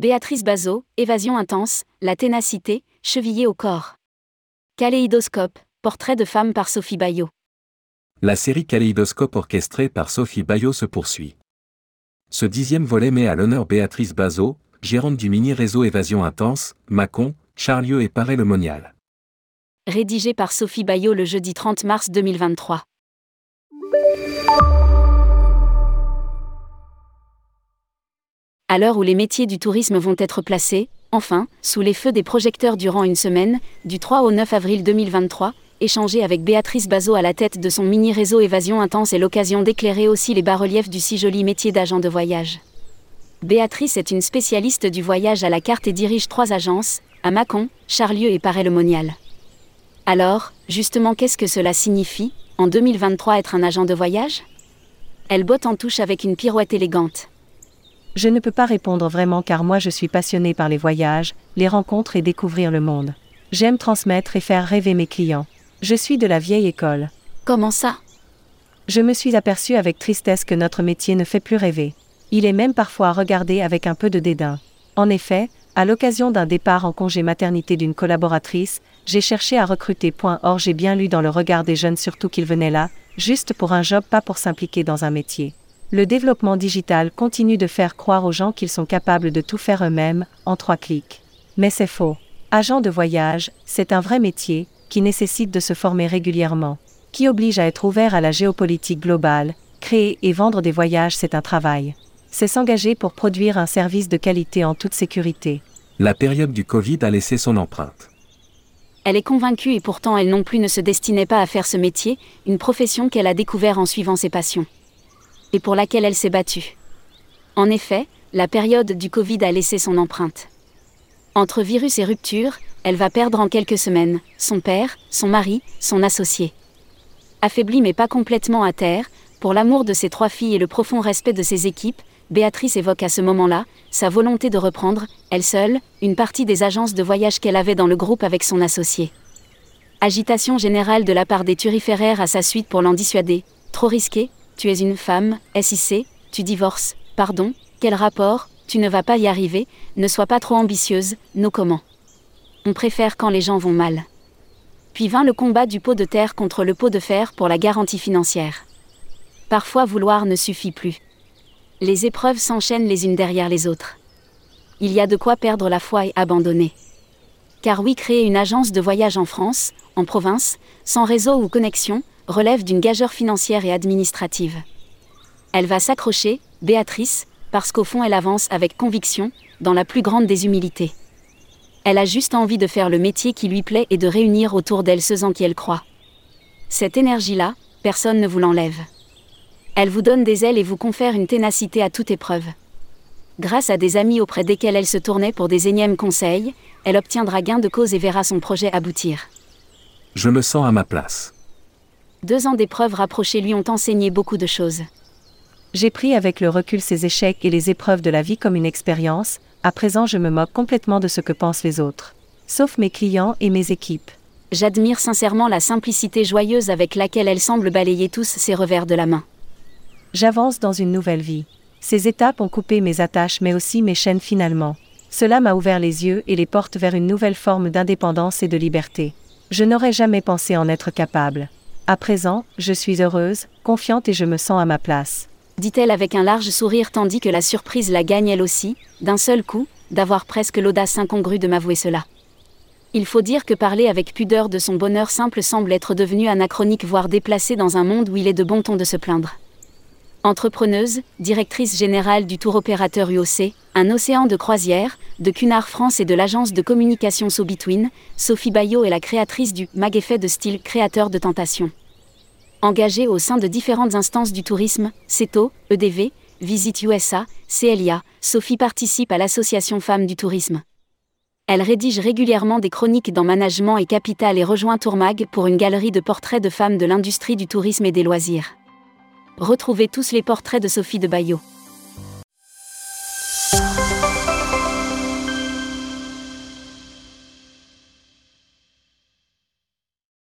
Béatrice Bazot, évasion intense, la ténacité, chevillée au corps. Kaléidoscope, portrait de femme par Sophie Bayot. La série Kaléidoscope orchestrée par Sophie Bayot se poursuit. Ce dixième volet met à l'honneur Béatrice Bazot, gérante du mini-réseau Évasion Intense, Mâcon, Charlieu et Paray-le-Monial. Rédigé par Sophie Bayot le jeudi 30 mars 2023. À l'heure où les métiers du tourisme vont être placés, enfin, sous les feux des projecteurs durant une semaine, du 3 au 9 avril 2023, échanger avec Béatrice Bazot à la tête de son mini-réseau Évasion Intense est l'occasion d'éclairer aussi les bas-reliefs du si joli métier d'agent de voyage. Béatrice est une spécialiste du voyage à la carte et dirige trois agences, à Mâcon, Charlieu et Paray-le-Monial. Alors, justement, qu'est-ce que cela signifie, en 2023, être un agent de voyage? Elle botte en touche avec une pirouette élégante. Je ne peux pas répondre vraiment car moi je suis passionnée par les voyages, les rencontres et découvrir le monde. J'aime transmettre et faire rêver mes clients. Je suis de la vieille école. Comment ça? Je me suis aperçue avec tristesse que notre métier ne fait plus rêver. Il est même parfois regardé avec un peu de dédain. En effet, à l'occasion d'un départ en congé maternité d'une collaboratrice, j'ai cherché à recruter. Or, j'ai bien lu dans le regard des jeunes surtout qu'ils venaient là, juste pour un job, pas pour s'impliquer dans un métier. Le développement digital continue de faire croire aux gens qu'ils sont capables de tout faire eux-mêmes, en trois clics. Mais c'est faux. Agent de voyage, c'est un vrai métier, qui nécessite de se former régulièrement, qui oblige à être ouvert à la géopolitique globale, créer et vendre des voyages, c'est un travail. C'est s'engager pour produire un service de qualité en toute sécurité. La période du Covid a laissé son empreinte. Elle est convaincue et pourtant elle non plus ne se destinait pas à faire ce métier, une profession qu'elle a découvert en suivant ses passions et pour laquelle elle s'est battue. En effet, la période du Covid a laissé son empreinte. Entre virus et rupture, elle va perdre en quelques semaines son père, son mari, son associé. Affaiblie mais pas complètement à terre, pour l'amour de ses trois filles et le profond respect de ses équipes, Béatrice évoque à ce moment-là sa volonté de reprendre, elle seule, une partie des agences de voyage qu'elle avait dans le groupe avec son associé. Agitation générale de la part des turiféraires à sa suite pour l'en dissuader. Trop risqué, tu es une femme, SIC, tu divorces, pardon, quel rapport, tu ne vas pas y arriver, ne sois pas trop ambitieuse, nos comment? On préfère quand les gens vont mal. Puis vint le combat du pot de terre contre le pot de fer pour la garantie financière. Parfois vouloir ne suffit plus. Les épreuves s'enchaînent les unes derrière les autres. Il y a de quoi perdre la foi et abandonner. Car oui, créer une agence de voyage en France, en province, sans réseau ou connexion, relève d'une gageure financière et administrative. Elle va s'accrocher, Béatrice, parce qu'au fond elle avance avec conviction, dans la plus grande des humilités. Elle a juste envie de faire le métier qui lui plaît et de réunir autour d'elle ceux en qui elle croit. Cette énergie-là, personne ne vous l'enlève. Elle vous donne des ailes et vous confère une ténacité à toute épreuve. Grâce à des amis auprès desquels elle se tournait pour des énièmes conseils, elle obtiendra gain de cause et verra son projet aboutir. Je me sens à ma place. Deux ans d'épreuves rapprochées lui ont enseigné beaucoup de choses. J'ai pris avec le recul ces échecs et les épreuves de la vie comme une expérience, à présent je me moque complètement de ce que pensent les autres. Sauf mes clients et mes équipes. J'admire sincèrement la simplicité joyeuse avec laquelle elle semble balayer tous ses revers de la main. J'avance dans une nouvelle vie. Ces étapes ont coupé mes attaches mais aussi mes chaînes finalement. Cela m'a ouvert les yeux et les portes vers une nouvelle forme d'indépendance et de liberté. Je n'aurais jamais pensé en être capable. À présent, je suis heureuse, confiante et je me sens à ma place. Dit-elle avec un large sourire tandis que la surprise la gagne elle aussi, d'un seul coup, d'avoir presque l'audace incongrue de m'avouer cela. Il faut dire que parler avec pudeur de son bonheur simple semble être devenu anachronique voire déplacé dans un monde où il est de bon ton de se plaindre. Entrepreneuse, directrice générale du tour opérateur UOC, un océan de croisière, de Cunard France et de l'agence de communication So Between, Sophie Bayot est la créatrice du Mag Effet de style créateur de tentation. Engagée au sein de différentes instances du tourisme, CETO, EDV, Visit USA, CLIA, Sophie participe à l'association Femmes du Tourisme. Elle rédige régulièrement des chroniques dans Management et Capital et rejoint Tourmag pour une galerie de portraits de femmes de l'industrie du tourisme et des loisirs. Retrouvez tous les portraits de Sophie de Bayot.